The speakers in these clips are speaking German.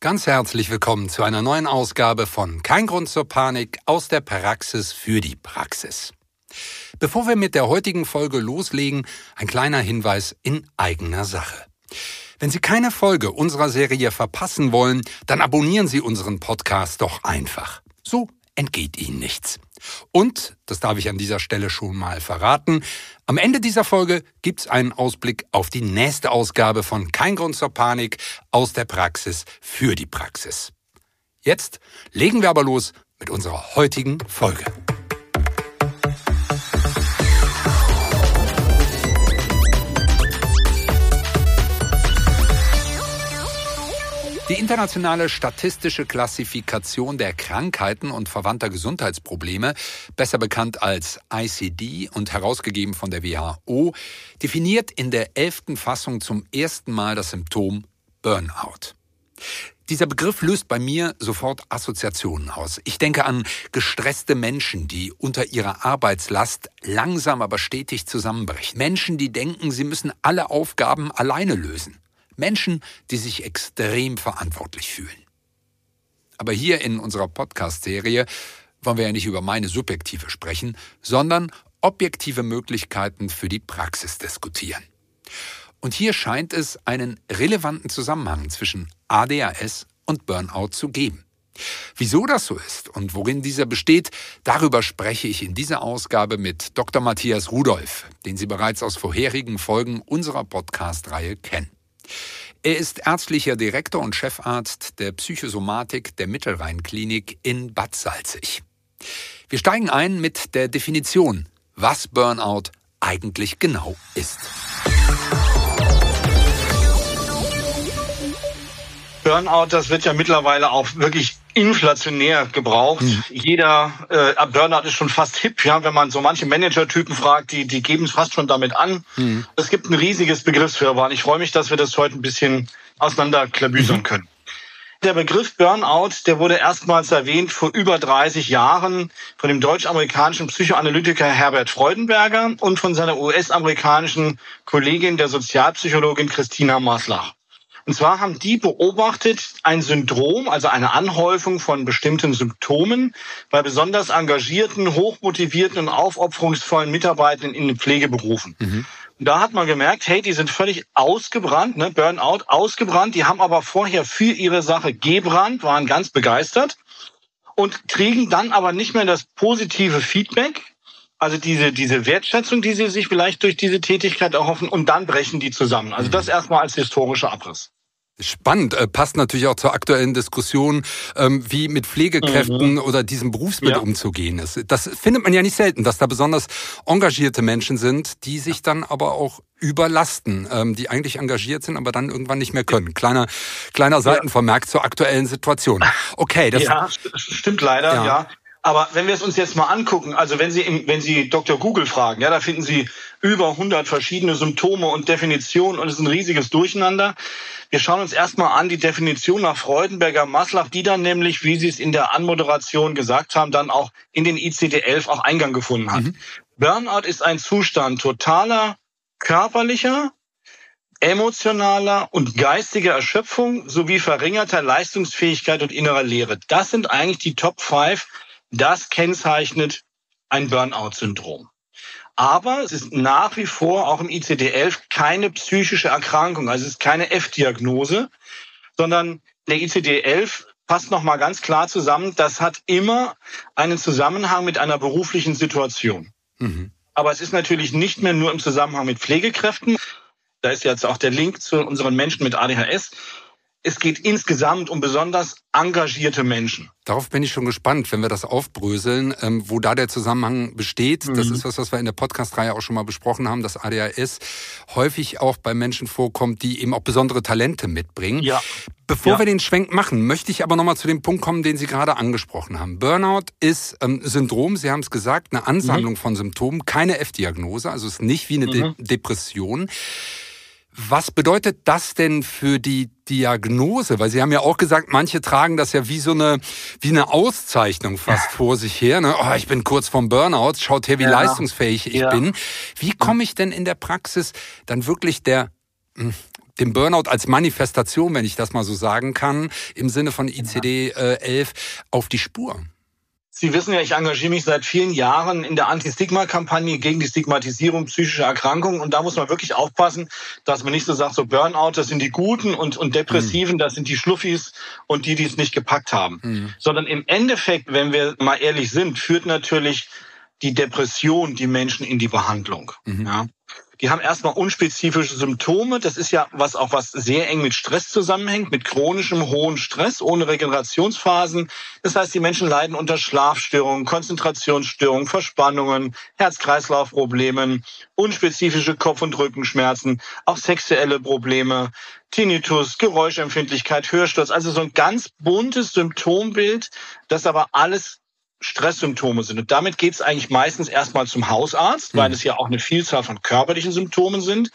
Ganz herzlich willkommen zu einer neuen Ausgabe von Kein Grund zur Panik aus der Praxis für die Praxis. Bevor wir mit der heutigen Folge loslegen, ein kleiner Hinweis in eigener Sache. Wenn Sie keine Folge unserer Serie verpassen wollen, dann abonnieren Sie unseren Podcast doch einfach. So entgeht Ihnen nichts. Und, das darf ich an dieser Stelle schon mal verraten, am Ende dieser Folge gibt's einen Ausblick auf die nächste Ausgabe von Kein Grund zur Panik aus der Praxis für die Praxis. Jetzt legen wir aber los mit unserer heutigen Folge. Internationale statistische Klassifikation der Krankheiten und verwandter Gesundheitsprobleme, besser bekannt als ICD und herausgegeben von der WHO, definiert in der elften Fassung zum ersten Mal das Symptom Burnout. Dieser Begriff löst bei mir sofort Assoziationen aus. Ich denke an gestresste Menschen, die unter ihrer Arbeitslast langsam aber stetig zusammenbrechen. Menschen, die denken, sie müssen alle Aufgaben alleine lösen. Menschen, die sich extrem verantwortlich fühlen. Aber hier in unserer Podcast-Serie wollen wir ja nicht über meine subjektive sprechen, sondern objektive Möglichkeiten für die Praxis diskutieren. Und hier scheint es einen relevanten Zusammenhang zwischen ADHS und Burnout zu geben. Wieso das so ist und worin dieser besteht, darüber spreche ich in dieser Ausgabe mit Dr. Matthias Rudolph, den Sie bereits aus vorherigen Folgen unserer Podcast-Reihe kennen. Er ist ärztlicher Direktor und Chefarzt der Psychosomatik der Mittelrheinklinik in Bad Salzig. Wir steigen ein mit der Definition, was Burnout eigentlich genau ist. Burnout, das wird ja mittlerweile auch wirklich inflationär gebraucht. Mhm. Jeder äh, Burnout ist schon fast hip, ja, wenn man so manche Managertypen fragt, die die geben es fast schon damit an. Mhm. Es gibt ein riesiges Begriffswirrwarr. Ich freue mich, dass wir das heute ein bisschen auseinanderklabüsern mhm. können. Der Begriff Burnout, der wurde erstmals erwähnt vor über 30 Jahren von dem deutsch-amerikanischen Psychoanalytiker Herbert Freudenberger und von seiner US-amerikanischen Kollegin, der Sozialpsychologin Christina Maslach. Und zwar haben die beobachtet ein Syndrom, also eine Anhäufung von bestimmten Symptomen bei besonders engagierten, hochmotivierten und aufopferungsvollen Mitarbeitern in den Pflegeberufen. Mhm. Und da hat man gemerkt, hey, die sind völlig ausgebrannt, ne, Burnout, ausgebrannt. Die haben aber vorher für ihre Sache gebrannt, waren ganz begeistert und kriegen dann aber nicht mehr das positive Feedback, also diese, diese Wertschätzung, die sie sich vielleicht durch diese Tätigkeit erhoffen, und dann brechen die zusammen. Also das erstmal als historischer Abriss. Spannend, äh, passt natürlich auch zur aktuellen Diskussion, ähm, wie mit Pflegekräften mhm. oder diesem Berufsbild ja. umzugehen ist. Das findet man ja nicht selten, dass da besonders engagierte Menschen sind, die sich dann aber auch überlasten, ähm, die eigentlich engagiert sind, aber dann irgendwann nicht mehr können. Kleiner, kleiner Seitenvermerk ja. zur aktuellen Situation. Okay, das ja, stimmt leider, ja. ja. Aber wenn wir es uns jetzt mal angucken, also wenn Sie, wenn Sie Dr. Google fragen, ja, da finden Sie über 100 verschiedene Symptome und Definitionen und es ist ein riesiges Durcheinander. Wir schauen uns erstmal an die Definition nach Freudenberger Maslach, die dann nämlich, wie Sie es in der Anmoderation gesagt haben, dann auch in den ICD-11 auch Eingang gefunden hat. Mhm. Burnout ist ein Zustand totaler körperlicher, emotionaler und geistiger Erschöpfung sowie verringerter Leistungsfähigkeit und innerer Leere. Das sind eigentlich die Top 5 das kennzeichnet ein Burnout-Syndrom. Aber es ist nach wie vor auch im ICD-11 keine psychische Erkrankung, also es ist keine F-Diagnose, sondern der ICD-11 passt nochmal ganz klar zusammen, das hat immer einen Zusammenhang mit einer beruflichen Situation. Mhm. Aber es ist natürlich nicht mehr nur im Zusammenhang mit Pflegekräften. Da ist jetzt auch der Link zu unseren Menschen mit ADHS, es geht insgesamt um besonders engagierte Menschen. Darauf bin ich schon gespannt, wenn wir das aufbröseln, ähm, wo da der Zusammenhang besteht. Mhm. Das ist was, was wir in der Podcast-Reihe auch schon mal besprochen haben, dass ADHS häufig auch bei Menschen vorkommt, die eben auch besondere Talente mitbringen. Ja. Bevor ja. wir den Schwenk machen, möchte ich aber nochmal zu dem Punkt kommen, den Sie gerade angesprochen haben. Burnout ist ähm, Syndrom, Sie haben es gesagt, eine Ansammlung mhm. von Symptomen, keine F-Diagnose, also es ist nicht wie eine mhm. De Depression. Was bedeutet das denn für die Diagnose? Weil Sie haben ja auch gesagt, manche tragen das ja wie so eine, wie eine Auszeichnung fast vor sich her. Ne? Oh, ich bin kurz vom Burnout, schaut her, wie ja. leistungsfähig ich ja. bin. Wie komme ich denn in der Praxis dann wirklich der, hm, dem Burnout als Manifestation, wenn ich das mal so sagen kann, im Sinne von ICD äh, 11 auf die Spur? Sie wissen ja, ich engagiere mich seit vielen Jahren in der Anti-Stigma-Kampagne gegen die Stigmatisierung psychischer Erkrankungen. Und da muss man wirklich aufpassen, dass man nicht so sagt, so Burnout, das sind die Guten und, und Depressiven, mhm. das sind die Schluffis und die, die es nicht gepackt haben. Mhm. Sondern im Endeffekt, wenn wir mal ehrlich sind, führt natürlich die Depression die Menschen in die Behandlung. Mhm. Ja. Die haben erstmal unspezifische Symptome. Das ist ja was auch was sehr eng mit Stress zusammenhängt, mit chronischem hohen Stress ohne Regenerationsphasen. Das heißt, die Menschen leiden unter Schlafstörungen, Konzentrationsstörungen, Verspannungen, Herz-Kreislauf-Problemen, unspezifische Kopf- und Rückenschmerzen, auch sexuelle Probleme, Tinnitus, Geräuschempfindlichkeit, Hörsturz. Also so ein ganz buntes Symptombild, das aber alles Stresssymptome sind. Und damit geht es eigentlich meistens erstmal zum Hausarzt, weil mhm. es ja auch eine Vielzahl von körperlichen Symptomen sind.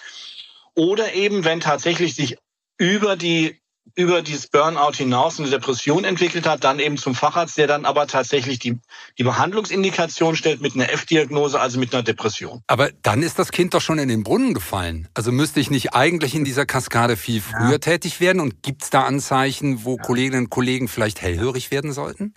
Oder eben, wenn tatsächlich sich über die über dieses Burnout hinaus eine Depression entwickelt hat, dann eben zum Facharzt, der dann aber tatsächlich die, die Behandlungsindikation stellt mit einer F-Diagnose, also mit einer Depression. Aber dann ist das Kind doch schon in den Brunnen gefallen. Also müsste ich nicht eigentlich in dieser Kaskade viel früher ja. tätig werden? Und gibt es da Anzeichen, wo ja. Kolleginnen und Kollegen vielleicht hellhörig werden sollten?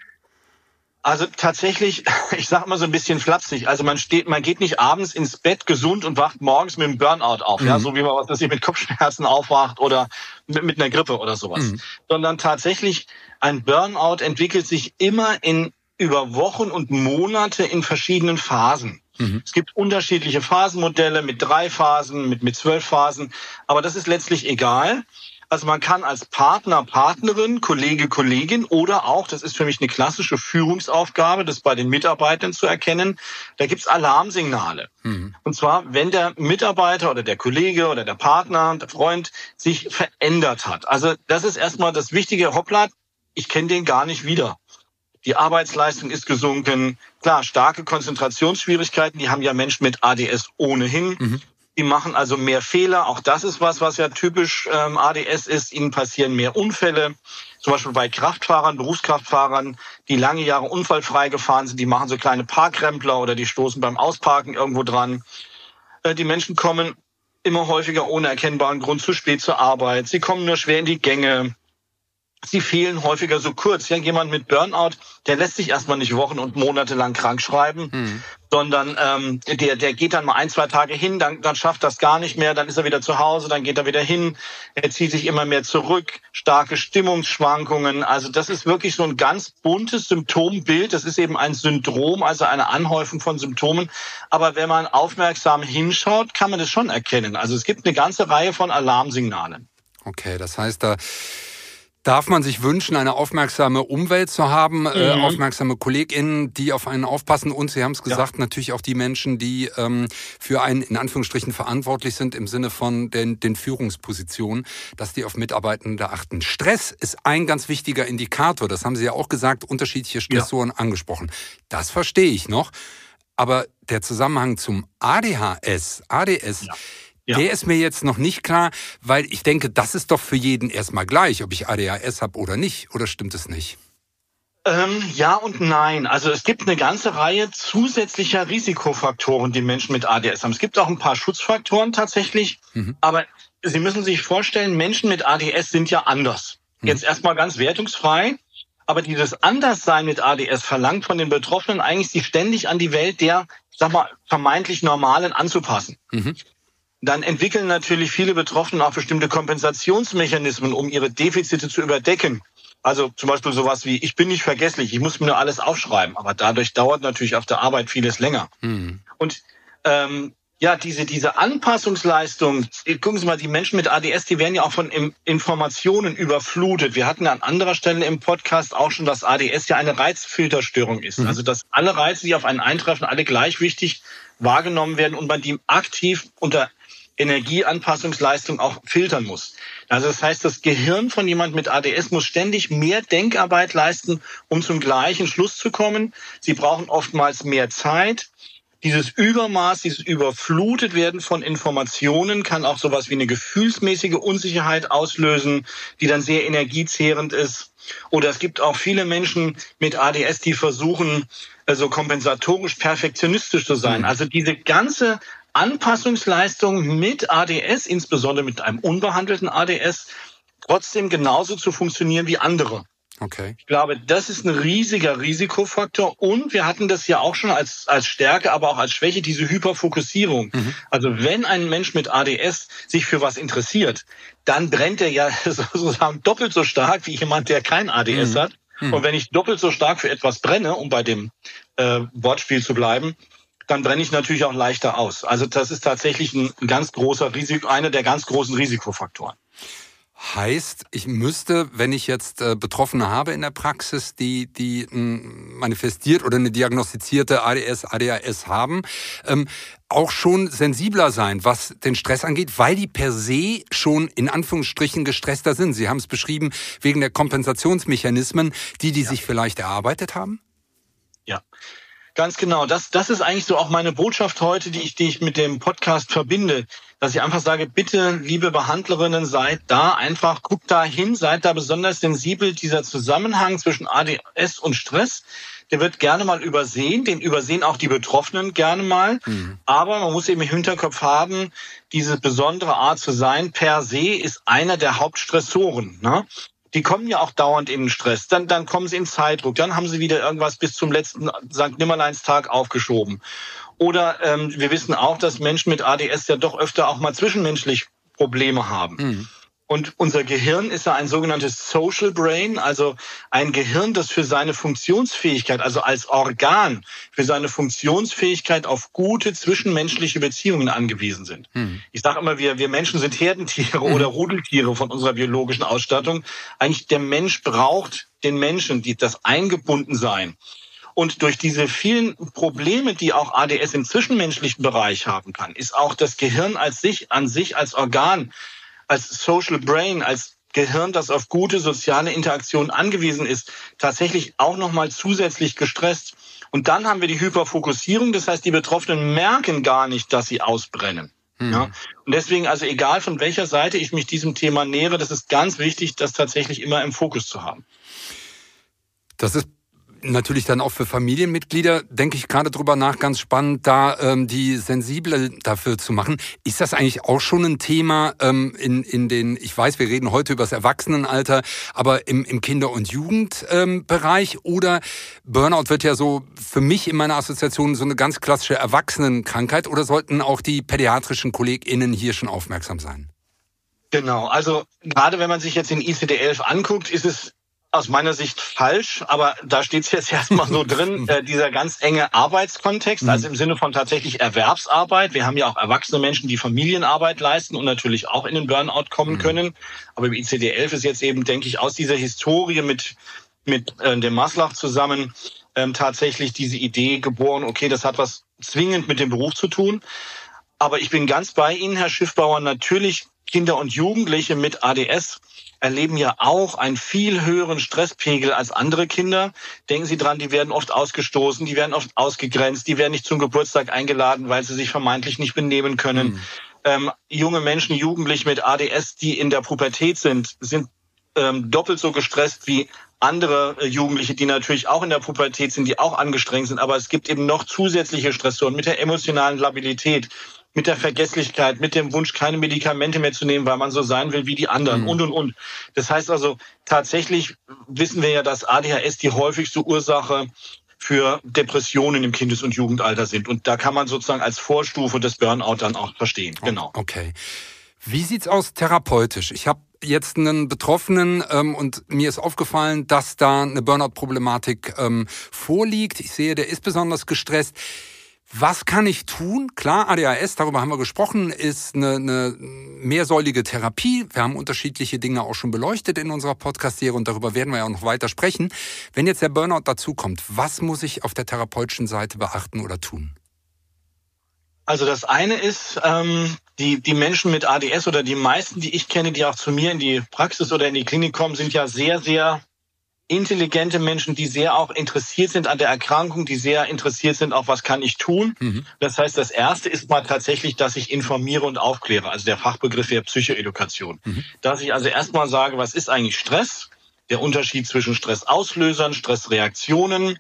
Also tatsächlich, ich sage mal so ein bisschen flapsig. Also man steht, man geht nicht abends ins Bett gesund und wacht morgens mit einem Burnout auf, mhm. ja, so wie man was weiß ich, mit Kopfschmerzen aufwacht oder mit, mit einer Grippe oder sowas. Mhm. Sondern tatsächlich ein Burnout entwickelt sich immer in über Wochen und Monate in verschiedenen Phasen. Mhm. Es gibt unterschiedliche Phasenmodelle mit drei Phasen, mit, mit zwölf Phasen, aber das ist letztlich egal. Also man kann als Partner, Partnerin, Kollege, Kollegin oder auch, das ist für mich eine klassische Führungsaufgabe, das bei den Mitarbeitern zu erkennen, da gibt's Alarmsignale. Mhm. Und zwar, wenn der Mitarbeiter oder der Kollege oder der Partner, der Freund sich verändert hat. Also das ist erstmal das Wichtige, hoppla, ich kenne den gar nicht wieder. Die Arbeitsleistung ist gesunken. Klar, starke Konzentrationsschwierigkeiten, die haben ja Menschen mit ADS ohnehin. Mhm. Die machen also mehr Fehler. Auch das ist was, was ja typisch ähm, ADS ist. Ihnen passieren mehr Unfälle. Zum Beispiel bei Kraftfahrern, Berufskraftfahrern, die lange Jahre unfallfrei gefahren sind. Die machen so kleine Parkrempler oder die stoßen beim Ausparken irgendwo dran. Äh, die Menschen kommen immer häufiger ohne erkennbaren Grund zu spät zur Arbeit. Sie kommen nur schwer in die Gänge sie fehlen häufiger so kurz. Ja, jemand mit Burnout, der lässt sich erstmal nicht Wochen und Monate lang krank schreiben, mhm. sondern ähm, der, der geht dann mal ein, zwei Tage hin, dann, dann schafft das gar nicht mehr, dann ist er wieder zu Hause, dann geht er wieder hin, er zieht sich immer mehr zurück, starke Stimmungsschwankungen. Also das ist wirklich so ein ganz buntes Symptombild. Das ist eben ein Syndrom, also eine Anhäufung von Symptomen. Aber wenn man aufmerksam hinschaut, kann man das schon erkennen. Also es gibt eine ganze Reihe von Alarmsignalen. Okay, das heißt, da darf man sich wünschen, eine aufmerksame Umwelt zu haben, äh, mhm. äh, aufmerksame KollegInnen, die auf einen aufpassen und, Sie haben es gesagt, ja. natürlich auch die Menschen, die ähm, für einen in Anführungsstrichen verantwortlich sind im Sinne von den, den Führungspositionen, dass die auf Mitarbeitende achten. Stress ist ein ganz wichtiger Indikator, das haben Sie ja auch gesagt, unterschiedliche Stressoren ja. angesprochen. Das verstehe ich noch. Aber der Zusammenhang zum ADHS, ADS, ja ja. Der ist mir jetzt noch nicht klar, weil ich denke, das ist doch für jeden erstmal gleich, ob ich ADHS habe oder nicht. Oder stimmt es nicht? Ähm, ja und nein. Also es gibt eine ganze Reihe zusätzlicher Risikofaktoren, die Menschen mit ADS haben. Es gibt auch ein paar Schutzfaktoren tatsächlich, mhm. aber Sie müssen sich vorstellen, Menschen mit ADS sind ja anders. Mhm. Jetzt erstmal ganz wertungsfrei. Aber dieses Anderssein mit ADS verlangt von den Betroffenen eigentlich, sich ständig an die Welt der, sag mal, vermeintlich Normalen anzupassen. Mhm dann entwickeln natürlich viele Betroffene auch bestimmte Kompensationsmechanismen, um ihre Defizite zu überdecken. Also zum Beispiel sowas wie, ich bin nicht vergesslich, ich muss mir nur alles aufschreiben. Aber dadurch dauert natürlich auf der Arbeit vieles länger. Mhm. Und ähm, ja, diese, diese Anpassungsleistung, gucken Sie mal, die Menschen mit ADS, die werden ja auch von Informationen überflutet. Wir hatten an anderer Stelle im Podcast auch schon, dass ADS ja eine Reizfilterstörung ist. Mhm. Also, dass alle Reize, die auf einen eintreffen, alle gleich wichtig wahrgenommen werden und man die aktiv unter Energieanpassungsleistung auch filtern muss. Also das heißt, das Gehirn von jemand mit ADS muss ständig mehr Denkarbeit leisten, um zum gleichen Schluss zu kommen. Sie brauchen oftmals mehr Zeit. Dieses Übermaß, dieses überflutet werden von Informationen kann auch sowas wie eine gefühlsmäßige Unsicherheit auslösen, die dann sehr energiezehrend ist. Oder es gibt auch viele Menschen mit ADS, die versuchen, also kompensatorisch perfektionistisch zu sein. Mhm. Also diese ganze Anpassungsleistung mit ADS, insbesondere mit einem unbehandelten ADS, trotzdem genauso zu funktionieren wie andere. Okay. Ich glaube, das ist ein riesiger Risikofaktor. Und wir hatten das ja auch schon als, als Stärke, aber auch als Schwäche, diese Hyperfokussierung. Mhm. Also wenn ein Mensch mit ADS sich für was interessiert, dann brennt er ja sozusagen doppelt so stark wie jemand, der kein ADS mhm. hat. Mhm. Und wenn ich doppelt so stark für etwas brenne, um bei dem äh, Wortspiel zu bleiben, dann brenne ich natürlich auch leichter aus. Also das ist tatsächlich ein ganz großer Risiko, einer der ganz großen Risikofaktoren. Heißt, ich müsste, wenn ich jetzt äh, Betroffene habe in der Praxis, die, die m, manifestiert oder eine diagnostizierte ADS, ADHS haben, ähm, auch schon sensibler sein, was den Stress angeht, weil die per se schon in Anführungsstrichen gestresster sind. Sie haben es beschrieben, wegen der Kompensationsmechanismen, die die ja. sich vielleicht erarbeitet haben? Ja. Ganz genau. Das, das ist eigentlich so auch meine Botschaft heute, die ich, die ich mit dem Podcast verbinde. Dass ich einfach sage, bitte, liebe Behandlerinnen, seid da einfach, guckt da hin, seid da besonders sensibel. Dieser Zusammenhang zwischen ADS und Stress, der wird gerne mal übersehen. Den übersehen auch die Betroffenen gerne mal. Mhm. Aber man muss eben im Hinterkopf haben, diese besondere Art zu sein per se ist einer der Hauptstressoren. Ne? Die kommen ja auch dauernd in den Stress. Dann, dann kommen sie in Zeitdruck. Dann haben sie wieder irgendwas bis zum letzten St. Nimmerleinstag aufgeschoben. Oder ähm, wir wissen auch, dass Menschen mit ADS ja doch öfter auch mal zwischenmenschlich Probleme haben. Mhm. Und unser Gehirn ist ja ein sogenanntes Social Brain, also ein Gehirn, das für seine Funktionsfähigkeit, also als Organ für seine Funktionsfähigkeit auf gute zwischenmenschliche Beziehungen angewiesen sind. Hm. Ich sage immer, wir, wir Menschen sind Herdentiere hm. oder Rudeltiere von unserer biologischen Ausstattung. Eigentlich der Mensch braucht den Menschen, die das eingebunden sein. Und durch diese vielen Probleme, die auch ADS im zwischenmenschlichen Bereich haben kann, ist auch das Gehirn als sich, an sich als Organ als Social Brain, als Gehirn, das auf gute soziale Interaktion angewiesen ist, tatsächlich auch nochmal zusätzlich gestresst. Und dann haben wir die Hyperfokussierung, das heißt, die Betroffenen merken gar nicht, dass sie ausbrennen. Hm. Ja? Und deswegen, also egal von welcher Seite ich mich diesem Thema nähere, das ist ganz wichtig, das tatsächlich immer im Fokus zu haben. Das ist natürlich dann auch für Familienmitglieder, denke ich gerade drüber nach, ganz spannend, da ähm, die sensibel dafür zu machen. Ist das eigentlich auch schon ein Thema ähm, in, in den, ich weiß, wir reden heute über das Erwachsenenalter, aber im, im Kinder- und Jugendbereich ähm, oder Burnout wird ja so für mich in meiner Assoziation so eine ganz klassische Erwachsenenkrankheit oder sollten auch die pädiatrischen KollegInnen hier schon aufmerksam sein? Genau, also gerade wenn man sich jetzt den ICD-11 anguckt, ist es aus meiner Sicht falsch, aber da steht es jetzt erstmal so drin, äh, dieser ganz enge Arbeitskontext, mhm. also im Sinne von tatsächlich Erwerbsarbeit. Wir haben ja auch erwachsene Menschen, die Familienarbeit leisten und natürlich auch in den Burnout kommen mhm. können. Aber im ICD-11 ist jetzt eben, denke ich, aus dieser Historie mit, mit äh, dem Maslach zusammen ähm, tatsächlich diese Idee geboren, okay, das hat was zwingend mit dem Beruf zu tun. Aber ich bin ganz bei Ihnen, Herr Schiffbauer, natürlich Kinder und Jugendliche mit ADS erleben ja auch einen viel höheren Stresspegel als andere Kinder. Denken Sie dran, die werden oft ausgestoßen, die werden oft ausgegrenzt, die werden nicht zum Geburtstag eingeladen, weil sie sich vermeintlich nicht benehmen können. Mhm. Ähm, junge Menschen, Jugendliche mit ADS, die in der Pubertät sind, sind ähm, doppelt so gestresst wie andere äh, Jugendliche, die natürlich auch in der Pubertät sind, die auch angestrengt sind. Aber es gibt eben noch zusätzliche Stressoren mit der emotionalen Labilität, mit der Vergesslichkeit, mit dem Wunsch, keine Medikamente mehr zu nehmen, weil man so sein will wie die anderen mhm. und, und, und. Das heißt also, tatsächlich wissen wir ja, dass ADHS die häufigste Ursache für Depressionen im Kindes- und Jugendalter sind. Und da kann man sozusagen als Vorstufe des Burnout dann auch verstehen. Genau. Okay. Wie sieht's aus therapeutisch? Ich habe jetzt einen Betroffenen ähm, und mir ist aufgefallen, dass da eine Burnout-Problematik ähm, vorliegt. Ich sehe, der ist besonders gestresst. Was kann ich tun? Klar, ADHS, darüber haben wir gesprochen, ist eine, eine mehrsäulige Therapie. Wir haben unterschiedliche Dinge auch schon beleuchtet in unserer Podcast-Serie und darüber werden wir ja auch noch weiter sprechen. Wenn jetzt der Burnout dazukommt, was muss ich auf der therapeutischen Seite beachten oder tun? Also das eine ist, ähm, die, die Menschen mit ADS oder die meisten, die ich kenne, die auch zu mir in die Praxis oder in die Klinik kommen, sind ja sehr, sehr intelligente Menschen, die sehr auch interessiert sind an der Erkrankung, die sehr interessiert sind, auch was kann ich tun. Mhm. Das heißt, das erste ist mal tatsächlich, dass ich informiere und aufkläre. Also der Fachbegriff wäre Psychoedukation. Mhm. Dass ich also erstmal sage, was ist eigentlich Stress? Der Unterschied zwischen Stressauslösern, Stressreaktionen,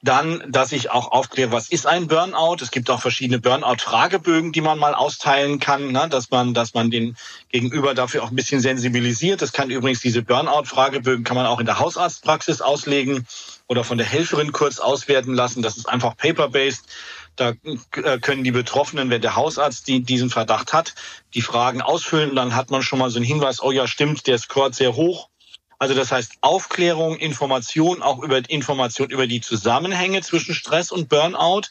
Dann, dass ich auch aufkläre, was ist ein Burnout? Es gibt auch verschiedene Burnout-Fragebögen, die man mal austeilen kann, ne? dass man, dass man den Gegenüber dafür auch ein bisschen sensibilisiert. Das kann übrigens diese Burnout-Fragebögen kann man auch in der Hausarztpraxis auslegen oder von der Helferin kurz auswerten lassen. Das ist einfach paper-based. Da äh, können die Betroffenen, wenn der Hausarzt die, diesen Verdacht hat, die Fragen ausfüllen. Und dann hat man schon mal so einen Hinweis, oh ja, stimmt, der scoret sehr hoch also das heißt Aufklärung, Information, auch über Information über die Zusammenhänge zwischen Stress und Burnout.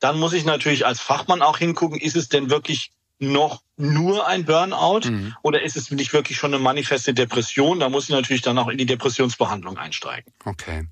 Dann muss ich natürlich als Fachmann auch hingucken, ist es denn wirklich noch nur ein Burnout mhm. oder ist es nicht wirklich schon eine manifeste Depression? Da muss ich natürlich dann auch in die Depressionsbehandlung einsteigen. Okay.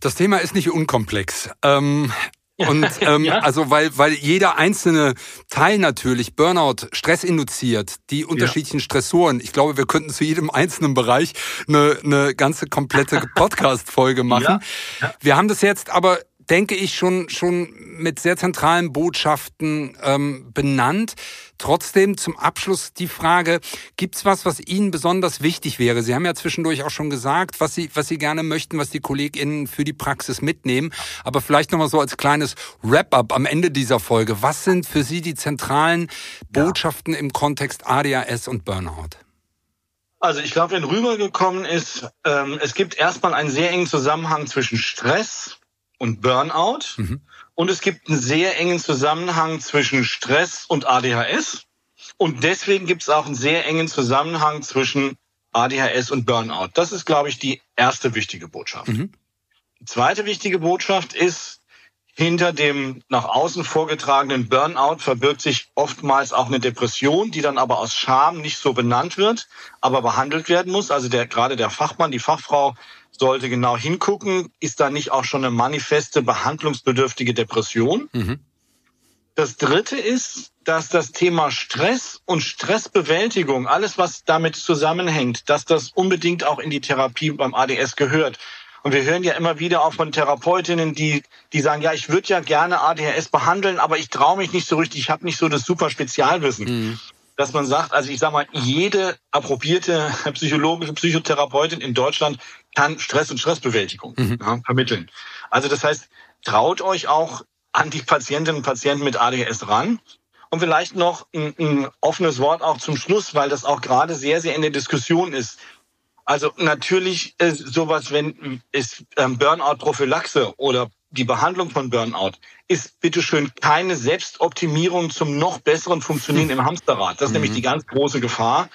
Das Thema ist nicht unkomplex. Ähm, und ähm, ja. also weil weil jeder einzelne Teil natürlich Burnout Stress induziert, die unterschiedlichen ja. Stressoren. Ich glaube, wir könnten zu jedem einzelnen Bereich eine, eine ganze komplette Podcast Folge machen. Ja. Wir haben das jetzt aber denke ich, schon, schon mit sehr zentralen Botschaften ähm, benannt. Trotzdem zum Abschluss die Frage, gibt's was, was Ihnen besonders wichtig wäre? Sie haben ja zwischendurch auch schon gesagt, was Sie, was Sie gerne möchten, was die KollegInnen für die Praxis mitnehmen. Aber vielleicht nochmal so als kleines Wrap-up am Ende dieser Folge. Was sind für Sie die zentralen Botschaften ja. im Kontext ADHS und Burnout? Also ich glaube, wenn rübergekommen ist, ähm, es gibt erstmal einen sehr engen Zusammenhang zwischen Stress, und Burnout. Mhm. Und es gibt einen sehr engen Zusammenhang zwischen Stress und ADHS. Und deswegen gibt es auch einen sehr engen Zusammenhang zwischen ADHS und Burnout. Das ist, glaube ich, die erste wichtige Botschaft. Mhm. Die zweite wichtige Botschaft ist, hinter dem nach außen vorgetragenen Burnout verbirgt sich oftmals auch eine Depression, die dann aber aus Scham nicht so benannt wird, aber behandelt werden muss. Also der, gerade der Fachmann, die Fachfrau sollte genau hingucken, ist da nicht auch schon eine manifeste behandlungsbedürftige Depression? Mhm. Das dritte ist, dass das Thema Stress und Stressbewältigung, alles was damit zusammenhängt, dass das unbedingt auch in die Therapie beim ADS gehört. Und wir hören ja immer wieder auch von Therapeutinnen, die, die sagen, ja, ich würde ja gerne ADHS behandeln, aber ich traue mich nicht so richtig, ich habe nicht so das super Spezialwissen. Mhm dass man sagt, also ich sage mal, jede approbierte psychologische Psychotherapeutin in Deutschland kann Stress und Stressbewältigung mhm. ja, vermitteln. Also das heißt, traut euch auch an die Patientinnen und Patienten mit ADHS ran. Und vielleicht noch ein, ein offenes Wort auch zum Schluss, weil das auch gerade sehr, sehr in der Diskussion ist. Also natürlich ist sowas, wenn es ähm, Burnout-Prophylaxe oder die Behandlung von Burnout ist bitteschön keine Selbstoptimierung zum noch besseren Funktionieren im Hamsterrad. Das ist mhm. nämlich die ganz große Gefahr,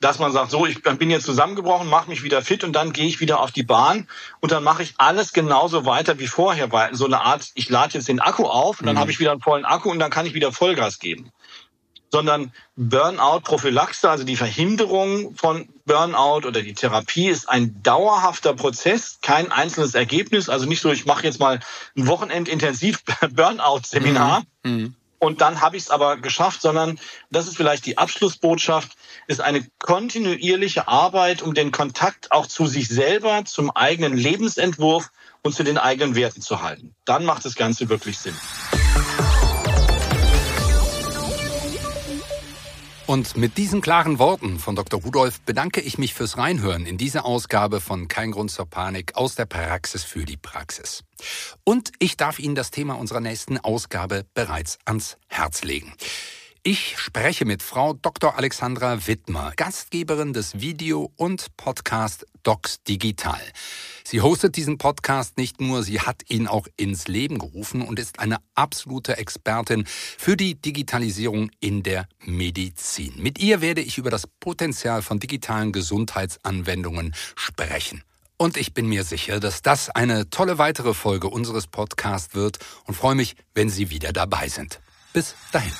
dass man sagt, so, ich bin jetzt zusammengebrochen, mache mich wieder fit und dann gehe ich wieder auf die Bahn und dann mache ich alles genauso weiter wie vorher, weil so eine Art, ich lade jetzt den Akku auf und dann mhm. habe ich wieder einen vollen Akku und dann kann ich wieder Vollgas geben sondern Burnout-Prophylaxe, also die Verhinderung von Burnout oder die Therapie ist ein dauerhafter Prozess, kein einzelnes Ergebnis. Also nicht so, ich mache jetzt mal ein Wochenend intensiv Burnout-Seminar mhm. mhm. Und dann habe ich es aber geschafft, sondern das ist vielleicht die Abschlussbotschaft, ist eine kontinuierliche Arbeit, um den Kontakt auch zu sich selber, zum eigenen Lebensentwurf und zu den eigenen Werten zu halten. Dann macht das Ganze wirklich Sinn. Und mit diesen klaren Worten von Dr. Rudolf bedanke ich mich fürs Reinhören in diese Ausgabe von Kein Grund zur Panik aus der Praxis für die Praxis. Und ich darf Ihnen das Thema unserer nächsten Ausgabe bereits ans Herz legen. Ich spreche mit Frau Dr. Alexandra Wittmer, Gastgeberin des Video- und Podcast Docs Digital. Sie hostet diesen Podcast nicht nur, sie hat ihn auch ins Leben gerufen und ist eine absolute Expertin für die Digitalisierung in der Medizin. Mit ihr werde ich über das Potenzial von digitalen Gesundheitsanwendungen sprechen. Und ich bin mir sicher, dass das eine tolle weitere Folge unseres Podcasts wird und freue mich, wenn Sie wieder dabei sind. Bis dahin.